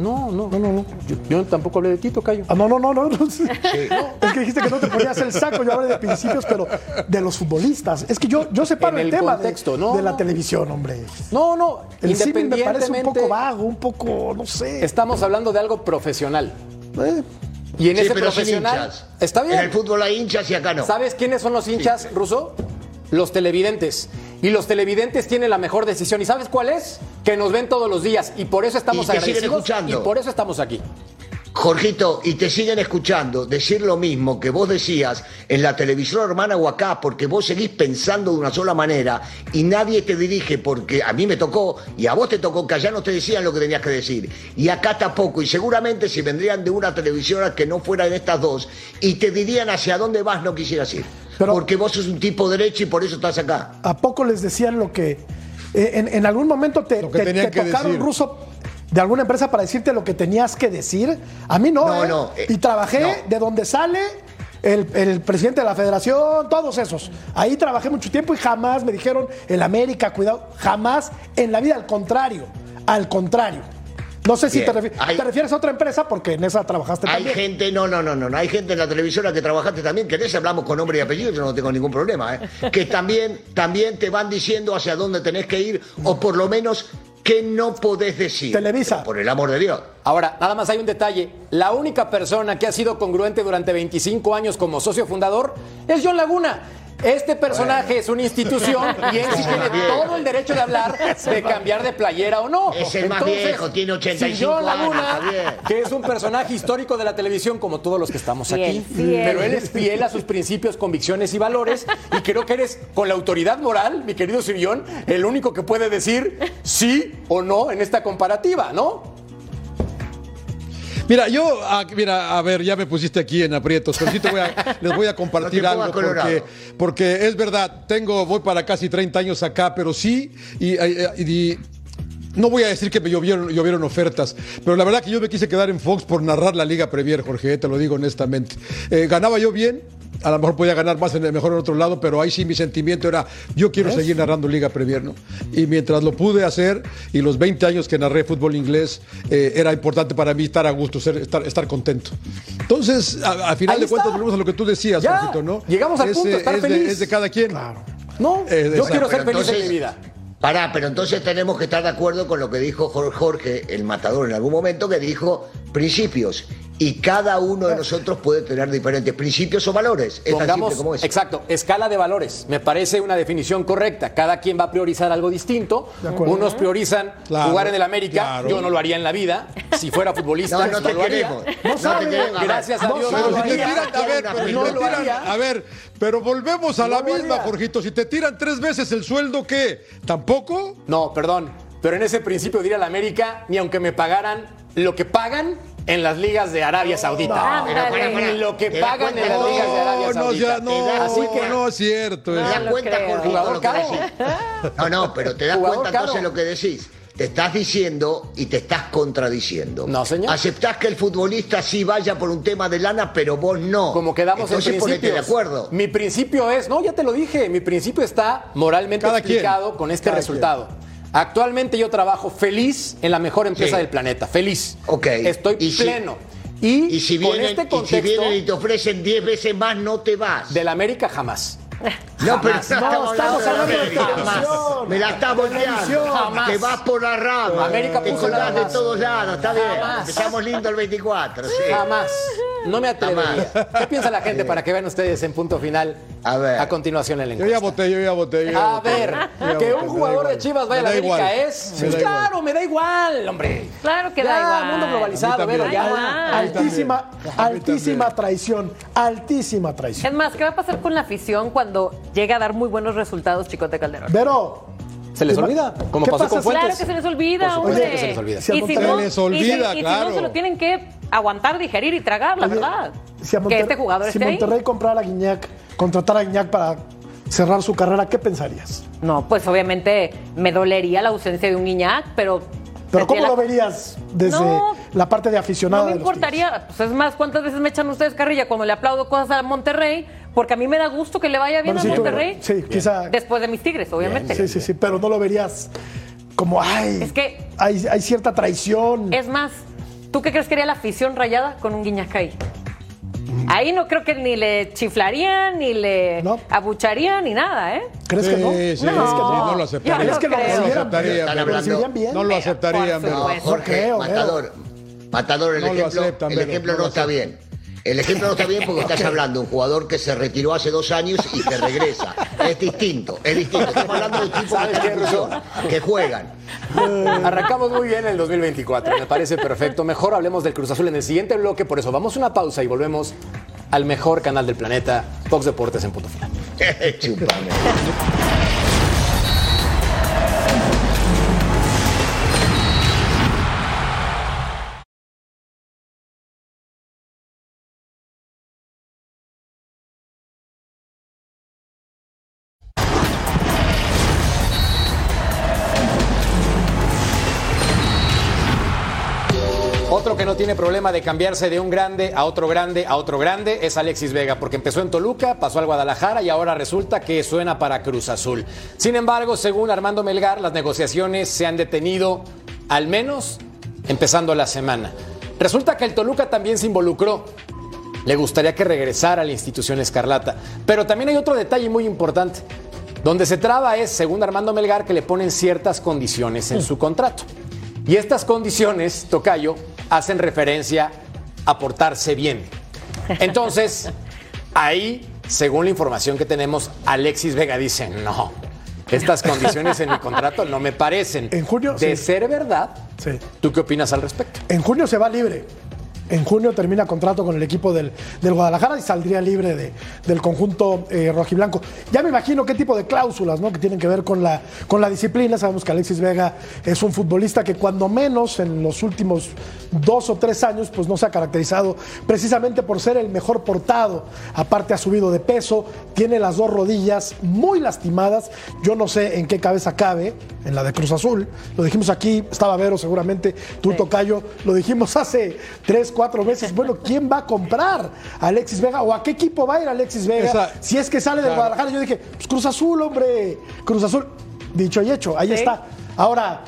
No, no, No, no, no. Yo, yo tampoco hablé de ti, Tocayo. Ah, no, no, no, no. no. Es que dijiste que no te ponías el saco. Yo hablé de principios, pero de los futbolistas. Es que yo, yo separo En el, el tema de, contexto, no, de la no. televisión, hombre. No, no, El símil me parece un poco vago, un poco, no sé. Estamos hablando de algo profesional. Eh, Y en Sí, ese pero sin profesional. hinchas. Está bien. En el fútbol hay hinchas y acá no. ¿Sabes quiénes son los hinchas, Ruso? Los televidentes. Y los televidentes tienen la mejor decisión. ¿Y sabes cuál es? Que nos ven todos los días. Y por eso estamos Y agradecidos. escuchando. Y por eso estamos aquí. Jorgito, y te siguen escuchando decir lo mismo que vos decías en la televisión hermana o acá, porque vos seguís pensando de una sola manera y nadie te dirige, porque a mí me tocó y a vos te tocó que allá no te decían lo que tenías que decir. Y acá tampoco, y seguramente si vendrían de una televisora que no fuera de estas dos y te dirían hacia dónde vas, no quisieras ir. Pero- porque vos sos un tipo derecho y por eso estás acá. ¿A poco les decían lo que... eh, en, en algún momento te, tocaron decir. ruso de alguna empresa para decirte lo que tenías que decir? A mí no, No, ¿eh? no, eh, y trabajé no. de donde sale el, el presidente de la federación, todos esos. Ahí trabajé mucho tiempo y jamás me dijeron, el América, cuidado, jamás en la vida, al contrario, al contrario. No sé si te, refi- hay- te refieres a otra empresa porque en esa trabajaste Hay también. gente, no, no, no, no, no, hay gente en la televisora que trabajaste también, que en ese hablamos con nombre y apellido, yo no tengo ningún problema, ¿eh? *laughs* que también, también te van diciendo hacia dónde tenés que ir, o por lo menos qué no podés decir. Televisa. Pero Por el amor de Dios. Ahora, nada más hay un detalle. La única persona que ha sido congruente durante 25 años como socio fundador es John Laguna. Este personaje es una institución y él sí tiene todo el derecho de hablar *laughs* de cambiar de playera o no. Es el más viejo, tiene 85 si Laguna, que es un personaje histórico de la televisión como todos los que estamos Fiel, aquí, fiel. pero él es fiel a sus principios, convicciones y valores y creo que eres con la autoridad moral, mi querido Sirión, el único que puede decir sí o no en esta comparativa, ¿no? Mira, yo, ah, mira, a ver, ya me pusiste aquí en aprietos, pero sí te voy a- *laughs* les voy a compartir algo porque, es verdad, tengo, voy para casi 30 años acá, pero sí, y, y- y- no voy a decir que me llovieron, llovieron ofertas, pero la verdad que yo me quise quedar en Fox por narrar la Liga Premier, Jorge, te lo digo honestamente. Eh, ganaba yo bien, a lo mejor podía ganar más, en, mejor en otro lado, pero ahí sí mi sentimiento era, yo quiero seguir narrando Liga Premier, ¿no? Y mientras lo pude hacer, y los 20 años que narré fútbol inglés, eh, era importante para mí estar a gusto, ser- estar, estar contento. Entonces, a, a final Ahí de cuentas, volvemos a lo que tú decías, Ya, Jorgito, ¿no? llegamos al Es, punto, estar es de- feliz. es de cada quien. No, Eh, yo quiero ser feliz en mi vida. Pará, pero entonces tenemos que estar de acuerdo con lo que dijo Jor- Jorge, el matador, en algún momento, que dijo principios. Y cada uno de nosotros puede tener diferentes principios o valores. Es tan Pongamos, simple como eso. exacto, escala de valores. Me parece una definición correcta. Cada quien va a priorizar algo distinto. Unos priorizan Claro, jugar en el América. claro. Yo no lo haría en la vida. Si fuera futbolista, No, no te lo haría. queremos. No No te sabe. queremos. Gracias a No Dios. Pero si te tiran, a ver, pero si te tiran- a ver, pero volvemos a la misma. Jorgito. Si te tiran tres veces el sueldo, ¿qué? ¿Tampoco? No, perdón. Pero en ese principio de ir a la América, ni aunque me pagaran lo que pagan en las ligas de Arabia Saudita. Para, para, Lo que ¿Te das pagan en las ligas de Arabia No, no, Saudita. ya, ¿Te no, das Así que no es cierto. No, ¿Te das cuenta. Jorgito, Jugador lo que caro. decís? No, no, pero te das cuenta entonces lo que decís. Te estás diciendo y te estás contradiciendo. No, señor. Aceptás que el futbolista sí vaya por un tema de lana, pero vos no. Como quedamos entonces, en principios. de acuerdo. Mi principio es, no, ya te lo dije, mi principio está moralmente Cada quien. explicado con este Cada resultado. Actualmente yo trabajo feliz en la mejor empresa Sí. del planeta, feliz. Ok. Estoy Y si- pleno. y, Y si, con vienen, este y si contexto vienen y te ofrecen 10 veces más, no te vas. del América jamás. No, pero no, estamos hablando de América. Me la estás volteando. Jamás. Te vas por la rama. América te puso colgás de todos lados. Está bien. Empezamos lindo el 24. Sí. Jamás. No me atrevería. ¿Qué piensa la gente para que vean ustedes en punto final? A ver. A continuación en la Yo encuesta. ya voté, yo ya voté. yo ya A voté. ver, Yo que voté, un da jugador de. Chivas vaya a la da América igual. es. Da igual. claro, me da igual, hombre. Claro que da Ya, igual. mundo globalizado, velo ya. Altísima, altísima traición, altísima traición. Es más, ¿qué va a pasar con la afición cuando llega a dar muy buenos resultados Chicote Calderón? Pero. Se les olvida, como ¿Qué pasó pasa con Fuentes. Claro que se les olvida, que se les olvida. Si a Y si no, Se les y si- olvida, y si no, se lo tienen que aguantar, digerir y tragar, la Oye, verdad. Si a que este jugador si esté ahí. Monterrey comprara a Guiñac, contratara a Guiñac para cerrar su carrera, ¿qué pensarías? No, pues obviamente me dolería la ausencia de un Guiñac, pero. Pero ¿cómo lo verías desde No, la parte de aficionado? No me importaría. Pues es más, ¿cuántas veces me echan ustedes carrilla cuando le aplaudo cosas a Monterrey? Porque a mí me da gusto que le vaya bien Bueno, sí, a tú- Monterrey. sí, quizá. Después de mis tigres, obviamente. Sí, sí, sí, pero no lo verías como, ay, Es que- hay, hay cierta traición. Es más, ¿tú qué crees que haría la afición rayada con un Guiñac ahí? Ahí no creo que ni le chiflarían, ni le No. abucharían, ni nada, ¿eh? ¿Crees Sí, que no? sí, ¿Crees sí, que no? no lo aceptaría. Yo ¿Crees que. No lo recibieran? aceptaría, Están pero- ¿Lo recibirían bien? No lo aceptarían, por pero-. Jorge, creo, Matador. Matador, el No lo ejemplo, aceptan, el ejemplo no no está bien. El ejemplo no está bien porque estás hablando de un jugador que se retiró hace dos años y que regresa. Es distinto, es distinto. Estamos hablando de un tipo que, ¿Sabes está qué, en función, que juegan. Arrancamos muy bien el 2024, me parece perfecto. Mejor hablemos del Cruz Azul en el siguiente bloque, por eso vamos a una pausa y volvemos al mejor canal del planeta, Fox Deportes en punto final. *laughs* Chúpame. Otro que no tiene problema de cambiarse de un grande a otro grande a otro grande es Alexis Vega, porque empezó en Toluca, pasó al Guadalajara y ahora resulta que suena para Cruz Azul. Sin embargo, según Armando Melgar, las negociaciones se han detenido al menos empezando la semana. Resulta que el Toluca también se involucró. Le gustaría que regresara a la institución Escarlata. Pero también hay otro detalle muy importante. Donde se traba es, según Armando Melgar, que le ponen ciertas condiciones en su contrato. Y estas condiciones, Tocayo, hacen referencia a portarse bien. Entonces, ahí, según la información que tenemos, Alexis Vega dice, no, estas condiciones en mi contrato no me parecen. En junio, De sí. ser verdad, Sí. ¿tú qué opinas al respecto? En junio se va libre. En junio termina contrato con el equipo del, del Guadalajara y saldría libre de- del conjunto eh, rojiblanco. Ya me imagino qué tipo de cláusulas ¿no? que tienen que ver con la, con la disciplina. Sabemos que Alexis Vega es un futbolista que cuando menos en los últimos dos o tres años pues no se ha caracterizado precisamente por ser el mejor portado. Aparte ha subido de peso, tiene las dos rodillas muy lastimadas. Yo no sé en qué cabeza cabe, en la de Cruz Azul. Lo dijimos aquí, estaba Vero seguramente, tú Sí. Tocayo, lo dijimos *laughs* hace tres, cuatro meses. Bueno, ¿quién va a comprar a Alexis Vega o a qué equipo va a ir Alexis Vega? Esa- si es que sale del Claro. Guadalajara, yo dije, pues Cruz Azul, hombre, Cruz Azul. Dicho y hecho, ahí Sí. está. Ahora,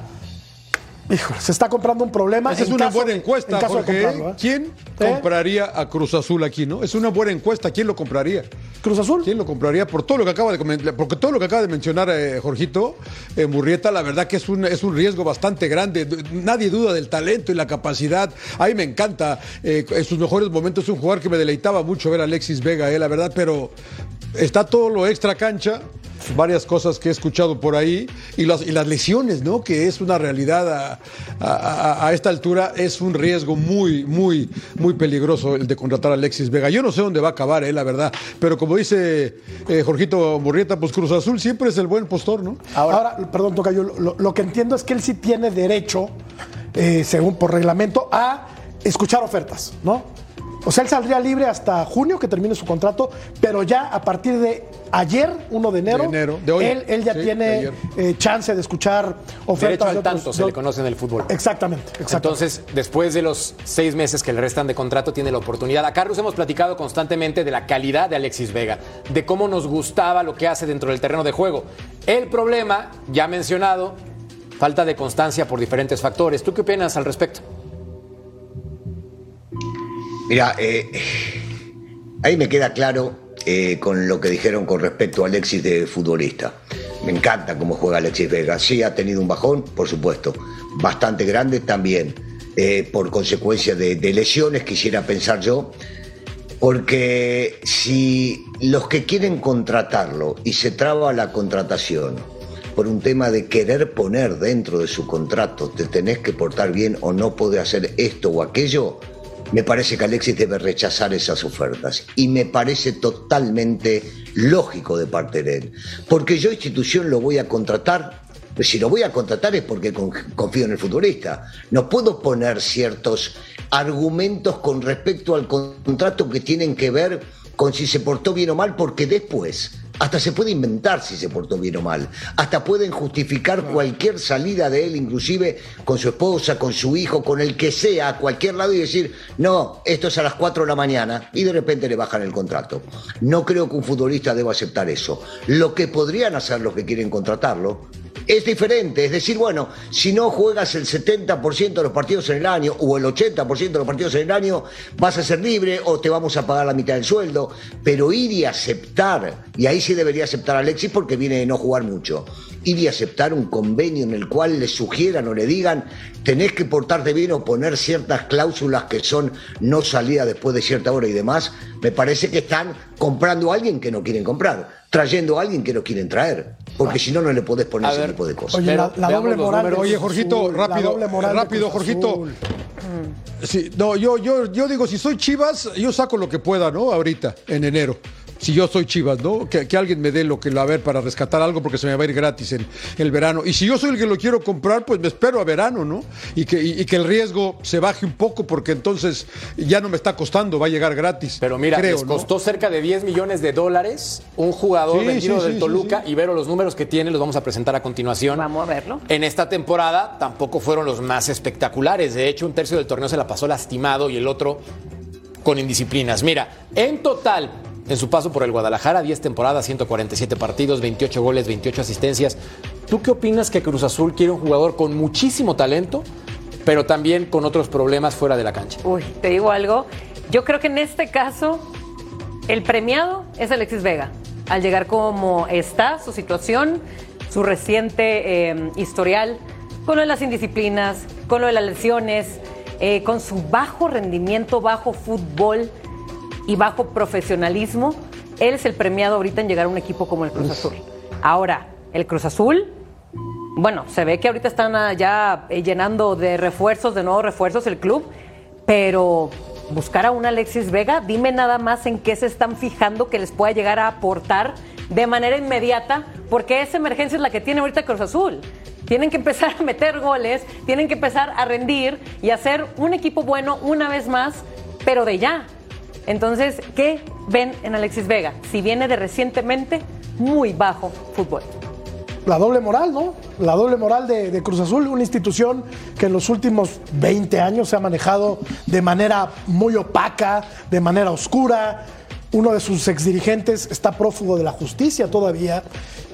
híjole, se está comprando un problema. Esa es en una caso buena encuesta, en Jorge. comprarlo, ¿eh? ¿Quién ¿Eh? compraría a Cruz Azul aquí, no? Es una buena encuesta. ¿Quién lo compraría? Cruz Azul. ¿Quién lo compraría? Por todo lo que acaba de comentar, porque todo lo que acaba de mencionar eh, Jorgito eh, Murrieta, la verdad que es un, es un riesgo bastante grande. Nadie duda del talento y la capacidad. A mí me encanta. eh, en sus mejores momentos, es un jugador que me deleitaba mucho ver a Alexis Vega, eh, la verdad, pero está todo lo extra cancha. Varias cosas que he escuchado por ahí y las, y las lesiones, ¿no? Que es una realidad a, a- esta altura, es un riesgo muy, muy, muy peligroso el de contratar a Alexis Vega. Yo no sé dónde va a acabar, eh, la verdad, pero como dice eh, Jorgito Murrieta, pues Cruz Azul siempre es el buen postor, ¿no? Ahora, perdón, Tocayo, lo, lo que entiendo es que él sí tiene derecho eh, según por reglamento, a escuchar ofertas, ¿no? O sea, él saldría libre hasta junio, que termine su contrato, pero ya a partir de ayer, 1 de enero, De enero, de hoy. él, él ya Sí, de tiene eh, chance de escuchar ofertas. Derecho de al otros- tanto se de- le conoce en el fútbol. Exactamente, exactamente. Entonces, después de los seis meses que le restan de contrato, tiene la oportunidad. A Carlos hemos platicado constantemente de la calidad de Alexis Vega, de cómo nos gustaba lo que hace dentro del terreno de juego. El problema, ya mencionado, falta de constancia por diferentes factores. ¿Tú qué opinas al respecto? Mira, eh, ahí me queda claro eh, con lo que dijeron con respecto a Alexis de futbolista. Me encanta cómo juega Alexis Vega. Sí, ha tenido un bajón, por supuesto. Bastante grande también, eh, por consecuencia de, lesiones, quisiera pensar yo. Porque si los que quieren contratarlo y se traba la contratación por un tema de querer poner dentro de su contrato, te tenés que portar bien o no podés hacer esto o aquello, me parece que Alexis debe rechazar esas ofertas. Y me parece totalmente lógico de parte de él. Porque yo institución lo voy a contratar. Pues si lo voy a contratar es porque con- confío en el futbolista. No puedo poner ciertos argumentos con respecto al contrato que tienen que ver con si se portó bien o mal, porque después hasta se puede inventar si se portó bien o mal. Hasta pueden justificar cualquier salida de él, inclusive con su esposa, con su hijo, con el que sea, a cualquier lado y decir, no, esto es a las 4 de la mañana y de repente le bajan el contrato. No creo que un futbolista deba aceptar eso. Lo que podrían hacer los que quieren contratarlo es diferente, es decir, bueno, si no juegas el 70% de los partidos en el año o el 80% de los partidos en el año, vas a ser libre o te vamos a pagar la mitad del sueldo, pero ir y aceptar, y ahí sí debería aceptar Alexis porque viene de no jugar mucho, ir y aceptar un convenio en el cual le sugieran o le digan, tenés que portarte bien o poner ciertas cláusulas que son no salida después de cierta hora y demás, me parece que están comprando a alguien que no quieren comprar, trayendo a alguien que no quieren traer, porque si no, no le podés poner A ese ver. tipo de cosas. Oye, la, doble moral. números. Oye, Jorgito, Azul, rápido, rápido, Jorgito. Sí, no, yo, yo, yo digo, si soy Chivas, yo saco lo que pueda, ¿no? Ahorita, en enero. Si yo soy Chivas, ¿no? Que, que alguien me dé lo que lo a ver para rescatar algo porque se me va a ir gratis en el verano. Y si yo soy el que lo quiero comprar, pues me espero a verano, ¿no? Y que, y, y que el riesgo se baje un poco porque entonces ya no me está costando, va a llegar gratis. Pero mira, creo, les ¿no? costó cerca de 10 millones de dólares un jugador Sí, vendido sí, del sí, Toluca sí, sí. y ver los números que tiene, los vamos a presentar a continuación. Vamos a verlo. En esta temporada tampoco fueron los más espectaculares. De hecho, un tercio del torneo se la pasó lastimado y el otro con indisciplinas. Mira, en total, en su paso por el Guadalajara, 10 temporadas, 147 partidos, 28 goles, 28 asistencias. ¿Tú qué opinas que Cruz Azul quiere un jugador con muchísimo talento, pero también con otros problemas fuera de la cancha? Uy, te digo algo. Yo creo que en este caso, el premiado es Alexis Vega. Al llegar como está, su situación, su reciente eh, historial, con lo de las indisciplinas, con lo de las lesiones, eh, con su bajo rendimiento, bajo fútbol y bajo profesionalismo, él es el premiado ahorita en llegar a un equipo como el Cruz Azul. Ahora, el Cruz Azul bueno, se ve que ahorita están ah, ya eh, llenando de refuerzos, de nuevos refuerzos el club, pero buscar a un Alexis Vega, dime nada más en qué se están fijando que les pueda llegar a aportar de manera inmediata, porque esa emergencia es la que tiene ahorita Cruz Azul. Tienen que empezar a meter goles, tienen que empezar a rendir y hacer un equipo bueno una vez más, pero de ya. Entonces, ¿qué ven en Alexis Vega? Si viene de recientemente muy bajo fútbol. La doble moral, ¿no? La doble moral de, de Cruz Azul, una institución que en los últimos 20 años se ha manejado de manera muy opaca, de manera oscura. Uno de sus exdirigentes está prófugo de la justicia todavía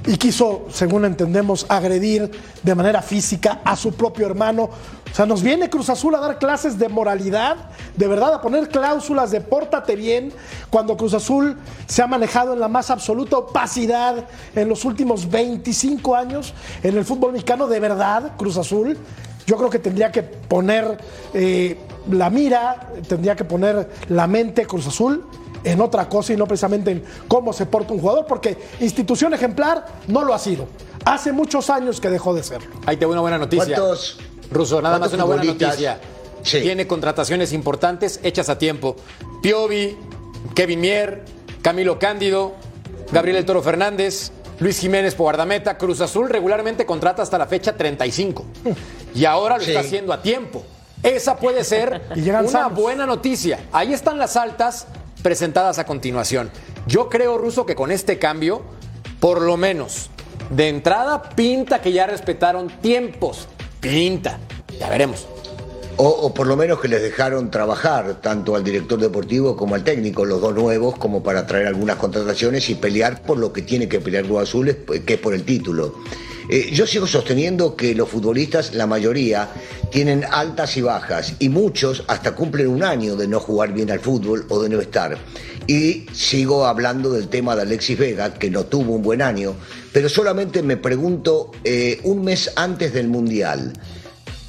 y quiso, según entendemos, agredir de manera física a su propio hermano. O sea, nos viene Cruz Azul a dar clases de moralidad, de verdad, a poner cláusulas de pórtate bien, cuando Cruz Azul se ha manejado en la más absoluta opacidad en los últimos 25 años en el fútbol mexicano, de verdad, Cruz Azul. Yo creo que tendría que poner eh, la mira, tendría que poner la mente Cruz Azul en otra cosa y no precisamente en cómo se porta un jugador, porque institución ejemplar no lo ha sido. Hace muchos años que dejó de serlo. Ahí te voy una buena noticia. ¿Cuántos- Ruso, nada más una buena noticia. Sí. Tiene contrataciones importantes hechas a tiempo. Piovi, Kevin Mier, Camilo Cándido, Gabriel El Toro Fernández, Luis Jiménez por guardameta. Cruz Azul regularmente contrata hasta la fecha 35. y ahora lo Sí. está haciendo a tiempo. Esa puede ser *laughs* una buena noticia. Ahí están las altas presentadas a continuación. Yo creo, Ruso, que con este cambio, por lo menos, de entrada, pinta que ya respetaron tiempos. Pinta. Ya veremos. O, por lo menos que les dejaron trabajar tanto al director deportivo como al técnico, los dos nuevos, como para traer algunas contrataciones y pelear por lo que tiene que pelear Cruz Azul, es- que es por el título. Eh, yo sigo sosteniendo que los futbolistas, la mayoría, tienen altas y bajas y muchos hasta cumplen un año de no jugar bien al fútbol o de no estar. Y sigo hablando del tema de Alexis Vega, que no tuvo un buen año, pero solamente me pregunto, eh, un mes antes del Mundial,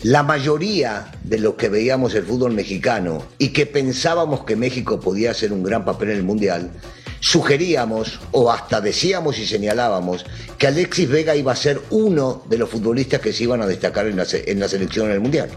la mayoría de los que veíamos el fútbol mexicano y que pensábamos que México podía hacer un gran papel en el Mundial, sugeríamos o hasta decíamos y señalábamos que Alexis Vega iba a ser uno de los futbolistas que se iban a destacar en la, se- en la selección en el Mundial.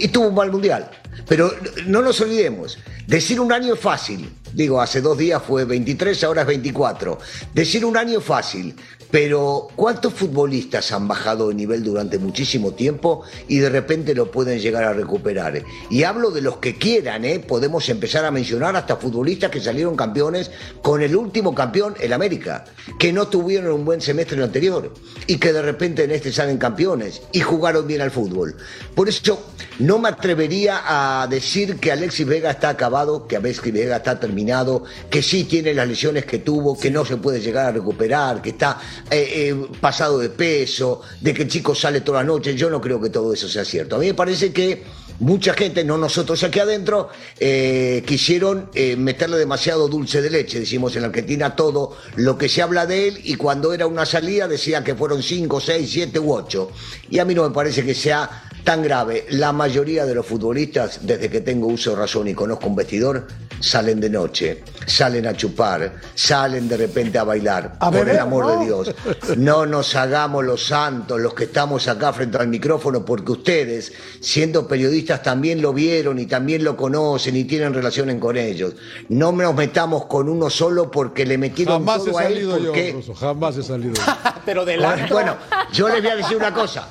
Y tuvo un mal mundial. Pero no nos olvidemos, decir un año es fácil. Digo, hace dos días fue 23, ahora es 24. Decir un año es fácil, pero ¿cuántos futbolistas han bajado de nivel durante muchísimo tiempo y de repente lo pueden llegar a recuperar? Y hablo de los que quieran, ¿eh? Podemos empezar a mencionar hasta futbolistas que salieron campeones con el último campeón, el América, que no tuvieron un buen semestre anterior y que de repente en este salen campeones y jugaron bien al fútbol. Por eso no me atrevería a decir que Alexis Vega está acabado, que Alexis Vega está terminado, que sí tiene las lesiones que tuvo, que no se puede llegar a recuperar, que está eh, eh, pasado de peso, de que el chico sale toda la noche. Yo no creo que todo eso sea cierto. A mí me parece que mucha gente, no nosotros aquí adentro, eh, quisieron meterle demasiado dulce de leche, decimos en Argentina, todo lo que se habla de él y cuando era una salida decía que fueron 5, 6, 7 u 8. Y a mí no me parece que sea tan grave. La mayoría de los futbolistas, desde que tengo uso de razón y conozco un vestidor, salen de noche, salen a chupar, salen de repente a bailar. A por beber, el amor ¿no? de Dios. *laughs* No nos hagamos los santos, los que estamos acá frente al micrófono, porque ustedes, siendo periodistas, también lo vieron y también lo conocen y tienen relaciones con ellos. No nos metamos con uno solo porque le metieron Jamás he todo a él. salido yo, porque- Ruso, jamás he salido yo. *laughs* Pero del bueno, yo les voy a decir una cosa.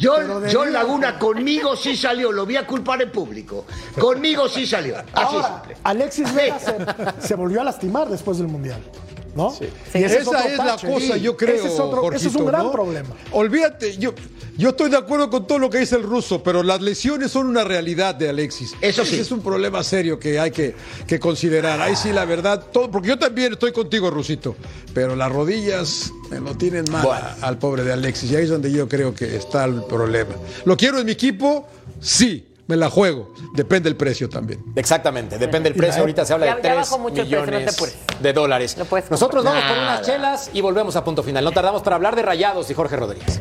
John, John Laguna conmigo sí salió, lo voy a culpar en público. Conmigo sí salió. Así Ahora, simple. Alexis *laughs* Vega se, se volvió a lastimar después del Mundial. ¿No? Y ese Esa es la cosa, yo creo. Ese es, otro, ese es un Jorgito, gran ¿no? problema. Olvídate, yo, yo estoy de acuerdo con todo lo que dice el ruso, pero las lesiones son una realidad de Alexis. Eso sí. Ese es un problema serio que hay que, que considerar. Ahí sí, la verdad, todo, porque yo también estoy contigo, Rusito, pero las rodillas me lo tienen mal Bueno. a- al pobre de Alexis. Y ahí es donde yo creo que está el problema. ¿Lo quiero en mi equipo? Sí, me la juego. Depende del precio también. Exactamente, depende del precio. Ahorita se habla Ya- de ya 3 bajó mucho el precio, no te millones de dólares. Nosotros vamos por unas chelas y volvemos a punto final. No tardamos para hablar de Rayados y Jorge Rodríguez.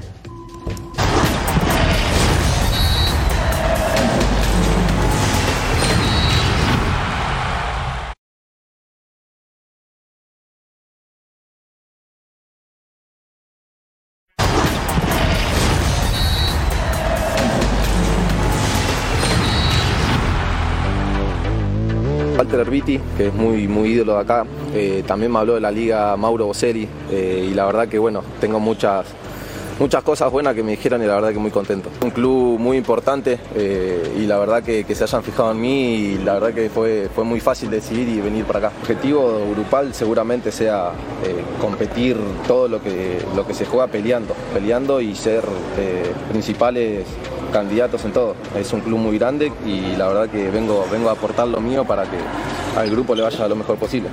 Herbiti, que es muy, muy ídolo de acá, eh, también me habló de la liga Mauro Boselli eh, y la verdad que bueno, tengo muchas, muchas cosas buenas que me dijeron y la verdad que muy contento. Un club muy importante eh, y la verdad que, que se hayan fijado en mí y la verdad que fue, fue muy fácil decidir y venir para acá. objetivo grupal seguramente sea competir todo lo que, lo que se juega peleando, peleando y ser principales candidatos en todo. Es un club muy grande y la verdad que vengo, vengo a aportar lo mío para que al grupo le vaya lo mejor posible.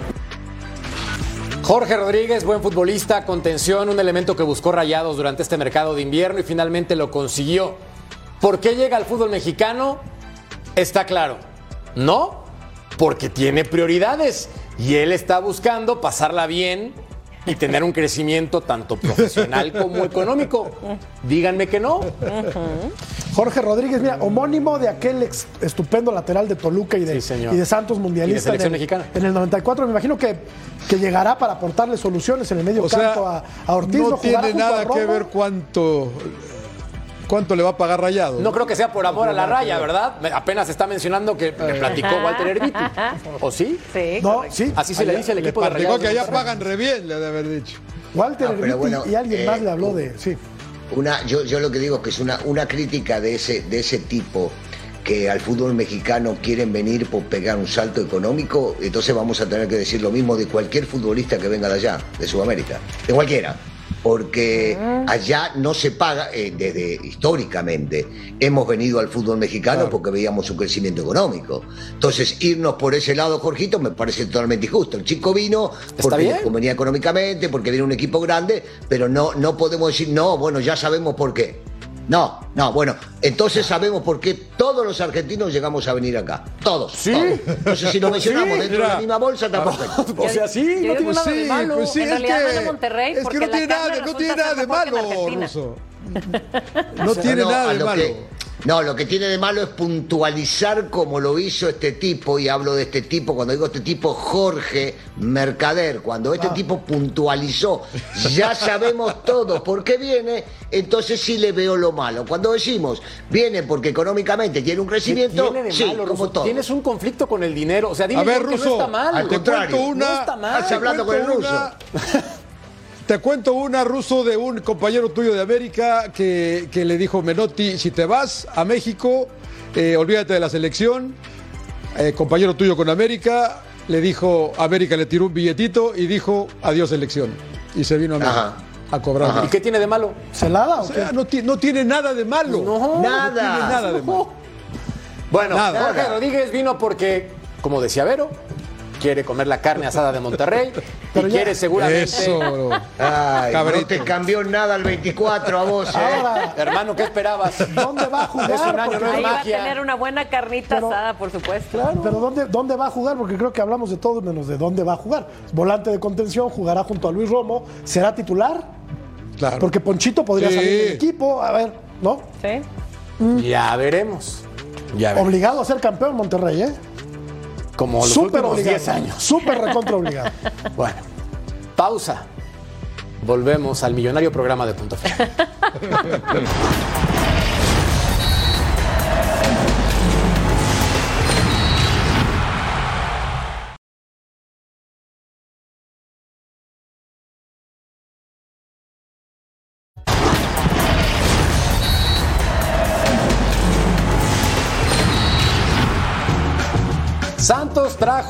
Jorge Rodríguez, buen futbolista, contención, un elemento que buscó Rayados durante este mercado de invierno y finalmente lo consiguió. ¿Por qué llega al fútbol mexicano? Está claro. No, porque tiene prioridades y él está buscando pasarla bien y tener un crecimiento tanto profesional como económico. Díganme que no. Jorge Rodríguez, mira, homónimo de aquel estupendo lateral de Toluca y de, Sí, señor. y de Santos mundialista. Y de selección en el, mexicana. En el 94, me imagino que, que llegará para aportarle soluciones en el medio O sea, campo a, a Ortiz. no jugará tiene nada que ver cuánto, cuánto le va a pagar Rayado. No creo que sea por amor a la raya, ¿verdad? Me- Apenas está mencionando que me platicó Walter Herbiti. ¿O sí? Sí. No, sí. Así se le dice al equipo de Platicó Rayados. que allá pagan re bien, le ha de haber dicho. Walter No, Herbiti bueno, y alguien eh, más le habló de. Sí. una, yo, yo lo que digo es que es una, una crítica de ese, de ese tipo que al fútbol mexicano quieren venir por pegar un salto económico, entonces vamos a tener que decir lo mismo de cualquier futbolista que venga de allá, de Sudamérica, de cualquiera. Porque allá no se paga, eh, desde históricamente, hemos venido al fútbol mexicano porque veíamos un crecimiento económico. Entonces, irnos por ese lado, Jorgito, me parece totalmente injusto. El chico vino porque convenía económicamente, porque viene un equipo grande, pero no, no podemos decir, no, bueno, ya sabemos por qué. No, no, bueno, entonces sabemos por qué todos los argentinos llegamos a venir acá. Todos. ¿Sí? todos. Entonces, si lo *laughs* mencionamos Sí, dentro de la misma bolsa, está perfecto. *laughs* O sea, sí, yo no tiene nada de sí, malo. pues sí, en es que, no es de Monterrey es que no tiene nada, no tiene nada de malo. Ruso. No tiene No, nada de lo malo. No, lo que tiene de malo es puntualizar como lo hizo este tipo, y hablo de este tipo, cuando digo este tipo, Jorge Mercader, cuando Ah. este tipo puntualizó, ya sabemos todos por qué viene, entonces sí le veo lo malo. Cuando decimos, viene porque económicamente tiene un ¿Qué crecimiento, tiene de sí, malo, como Ruso? todo. Tienes un conflicto con el dinero. O sea, dime A ver, yo que Ruso, no está mal. al contrario. una. No está mal. Hablando con el ruso. una- *laughs* Te cuento una, Ruso, de un compañero tuyo de América que, que le dijo Menotti, si te vas a México, eh, olvídate de la selección. Eh, compañero tuyo con América, le dijo, América le tiró un billetito y dijo, adiós selección. Y se vino a México Ajá. a cobrar. ¿Y qué tiene de malo? ¿Celada O o qué? sea, no, ti- no tiene nada de malo. No, Nada. No tiene nada de malo. *laughs* Bueno, Nada. Jorge. Rodríguez vino porque, como decía Vero, quiere comer la carne asada de Monterrey *laughs* y ya- quiere seguramente. Eso, bro. Ay, Cabrito. no te cambió nada el 24 a vos, ¿eh? Ahora, Hermano, ¿qué esperabas? ¿dónde va a jugar? Es un año, Porque- no es Ahí va a tener una buena carnita Pero- asada, por supuesto. Pero ¿dónde, ¿dónde va a jugar? Porque creo que hablamos de todo menos de dónde va a jugar. Volante de contención, jugará junto a Luis Romo. ¿Será titular? Claro. Porque Ponchito podría Sí. salir del equipo. A ver, ¿no? ¿Sí? Ya veremos. Ya veremos. Obligado a ser campeón Monterrey, ¿eh? Como los Súper últimos obligado. 10 años. Súper recontra obligado. *laughs* Bueno, pausa. Volvemos al millonario programa de Punto Final. *laughs*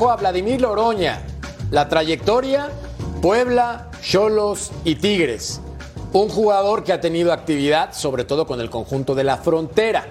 A Vladimir Loroña. La trayectoria, Puebla, Cholos y Tigres. Un jugador que ha tenido actividad, sobre todo con el conjunto de la frontera.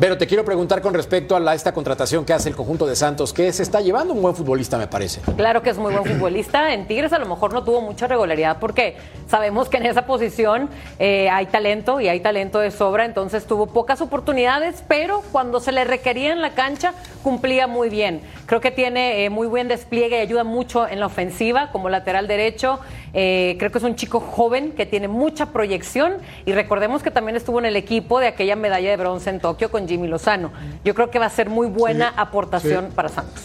Pero te quiero preguntar con respecto a esta contratación que hace el conjunto de Santos, que se está llevando un buen futbolista, me parece. Claro que es muy buen futbolista. En Tigres a lo mejor no tuvo mucha regularidad porque sabemos que en esa posición eh, hay talento y hay talento de sobra, entonces tuvo pocas oportunidades, pero cuando se le requería en la cancha cumplía muy bien. Creo que tiene eh, muy buen despliegue y ayuda mucho en la ofensiva como lateral derecho. Eh, creo que es un chico joven que tiene mucha proyección y recordemos que también estuvo en el equipo de aquella medalla de bronce en Tokio con Jimmy Lozano. Yo creo que va a ser muy buena Sí, aportación sí. para Santos.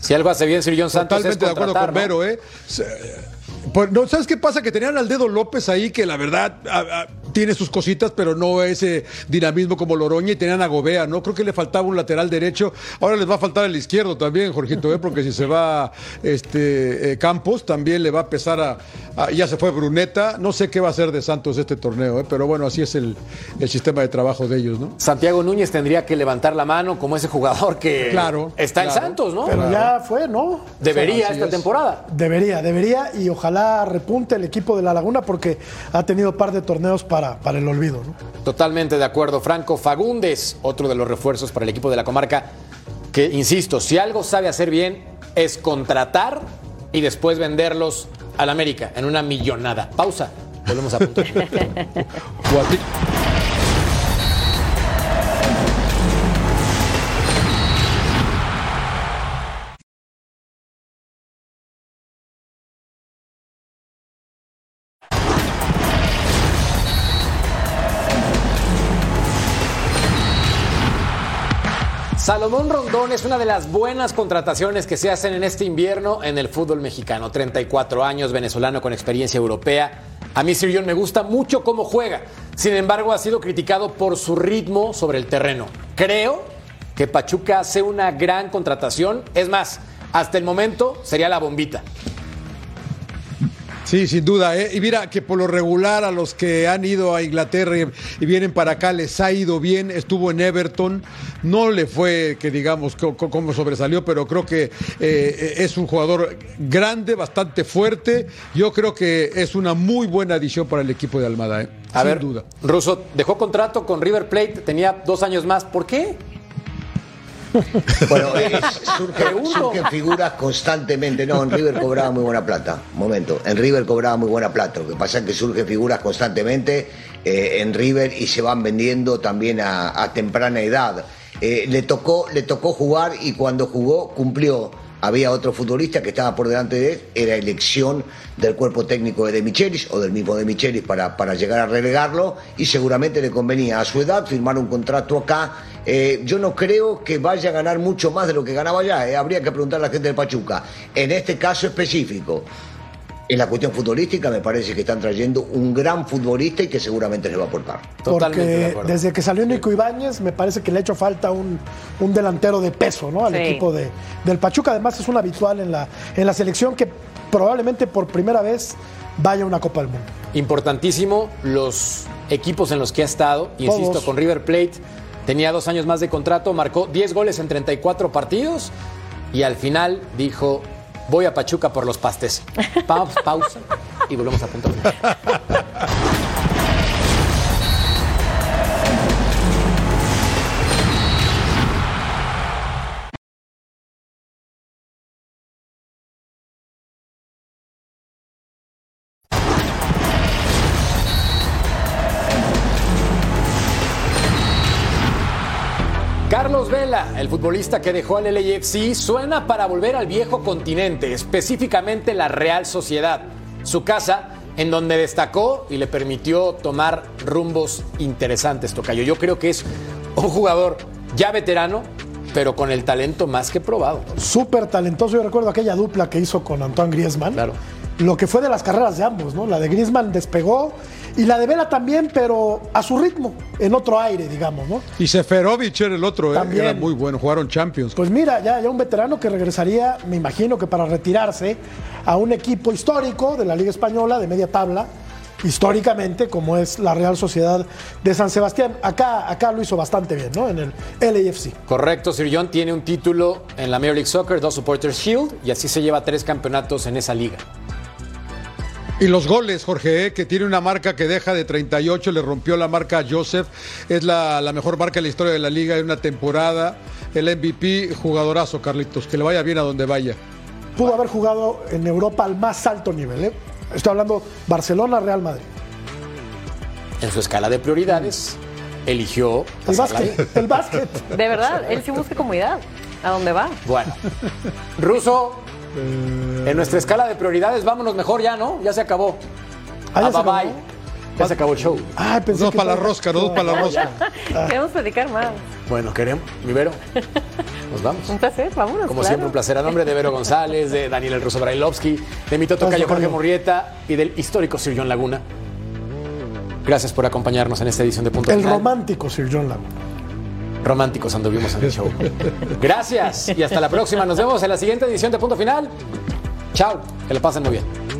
Si algo hace bien Sir John Santos Totalmente es de acuerdo con ¿no? Vero, ¿eh? Se- pues, no, ¿Sabes qué pasa? Que tenían al dedo López ahí, que la verdad tiene sus cositas, pero no ese dinamismo como Loroña, y tenían a Gobea, ¿no? Creo que le faltaba un lateral derecho. Ahora les va a faltar el izquierdo también, Jorgito, ¿eh? Porque si se va este eh, Campos, también le va a pesar a, a- Ya se fue Bruneta. No sé qué va a hacer de Santos este torneo, ¿eh? Pero bueno, así es el, el sistema de trabajo de ellos, ¿no? Santiago Núñez tendría que levantar la mano como ese jugador que Claro, está en. Santos, ¿no? Pero ya fue, ¿no? Debería esta es. temporada. Debería, debería y ojalá repunte el equipo de La Laguna porque ha tenido par de torneos para, para el olvido. ¿no? Totalmente de acuerdo. Franco Fagundes, otro de los refuerzos para el equipo de la comarca, que, insisto, si algo sabe hacer bien es contratar y después venderlos al América en una millonada. Pausa. Volvemos a punto. *laughs* Salomón Rondón es una de las buenas contrataciones que se hacen en este invierno en el fútbol mexicano. 34 años, venezolano con experiencia europea. A mí Sir John me gusta mucho cómo juega. Sin embargo, ha sido criticado por su ritmo sobre el terreno. Creo que Pachuca hace una gran contratación. Es más, hasta el momento sería la bombita. Sí, sin duda. ¿eh? Y mira que por lo regular a los que han ido a Inglaterra y, vienen para acá les ha ido bien. Estuvo en Everton. No le fue, que digamos, co- co- cómo sobresalió, pero creo que eh, es un jugador grande, bastante fuerte. Yo creo que es una muy buena adición para el equipo de Almada. ¿eh? A sin ver, duda. Russo dejó contrato con River Plate, tenía dos años más. ¿Por qué? *laughs* Bueno, es- surgen, figuras constantemente. No, en River cobraba muy buena plata. Momento, en River cobraba muy buena plata. Lo que pasa es que surgen figuras constantemente eh, en River y se van vendiendo también a, a temprana edad. Eh, le, tocó, le tocó jugar y cuando jugó cumplió. Había otro futbolista que estaba por delante de él, era elección del cuerpo técnico de De Michelis o del mismo De Michelis para, para llegar a relegarlo y seguramente le convenía a su edad firmar un contrato acá. Eh, yo no creo que vaya a ganar mucho más de lo que ganaba allá, eh. habría que preguntar a la gente de Pachuca. En este caso específico, en la cuestión futbolística me parece que están trayendo un gran futbolista y que seguramente les va a aportar. Totalmente de Porque acuerdo. desde que salió Nico Ibáñez, me parece que le ha hecho falta un, un delantero de peso ¿no? al Sí. equipo de, del Pachuca. Además, es un habitual en la, en la selección que probablemente por primera vez vaya a una Copa del Mundo. Importantísimo los equipos en los que ha estado. Insisto, Todos. con River Plate tenía dos años más de contrato, marcó 10 goles en 34 partidos y al final dijo, voy a Pachuca por los pastes. Pa- pausa y volvemos a punto. *laughs* futbolista que dejó al LAFC, suena para volver al viejo continente, específicamente la Real Sociedad, su casa en donde destacó y le permitió tomar rumbos interesantes, Tocayo. Yo creo que es un jugador ya veterano, pero con el talento más que probado. Súper talentoso. Yo recuerdo aquella dupla que hizo con Antoine Griezmann. Claro. Lo que fue de las carreras de ambos, ¿no? La de Griezmann despegó y la de Vela también, pero a su ritmo, en otro aire, digamos, ¿no? Y Seferovic era el otro, ¿eh? También. era muy bueno. Jugaron Champions. Pues mira, ya, ya un veterano que regresaría, me imagino que para retirarse a un equipo histórico de la Liga Española, de media tabla, históricamente, como es la Real Sociedad de San Sebastián. Acá, acá lo hizo bastante bien, ¿no? En el LAFC. Correcto, Sir John tiene un título en la Major League Soccer, dos Supporters Shield, y así se lleva tres campeonatos en esa liga. Y los goles, Jorge, ¿eh? que tiene una marca que deja de 38, le rompió la marca a Joseph. Es la, la mejor marca en la historia de la liga en una temporada. El MVP, jugadorazo, Carlitos. Que le vaya bien a donde vaya. Pudo haber jugado en Europa al más alto nivel, ¿eh? Estoy hablando Barcelona, Real Madrid. En su escala de prioridades, eligió El básquet, el básquet. De verdad, él sí busca comodidad. ¿A dónde va? Bueno, Ruso, en nuestra escala de prioridades, vámonos mejor ya, ¿no? Ya se acabó. Ah, ya Ah, se bye, acabó. bye. Ya se acabó el show. Ay, pensé Dos que para la rosca, dos para la rosca. *laughs* Queremos platicar más. Bueno, queremos. Mi Vero, nos vamos. Un placer, vámonos. Como claro. siempre, un placer. A nombre de Vero González, de Daniel El Ruso Brailovsky, de mi Toto Cayo Jorge. Murrieta y del histórico Sir John Laguna. Gracias por acompañarnos en esta edición de Punto El Final. romántico Sir John Lago. Románticos anduvimos en el show. *laughs* Gracias y hasta la próxima. Nos vemos en la siguiente edición de Punto Final. Chao, que lo pasen muy bien.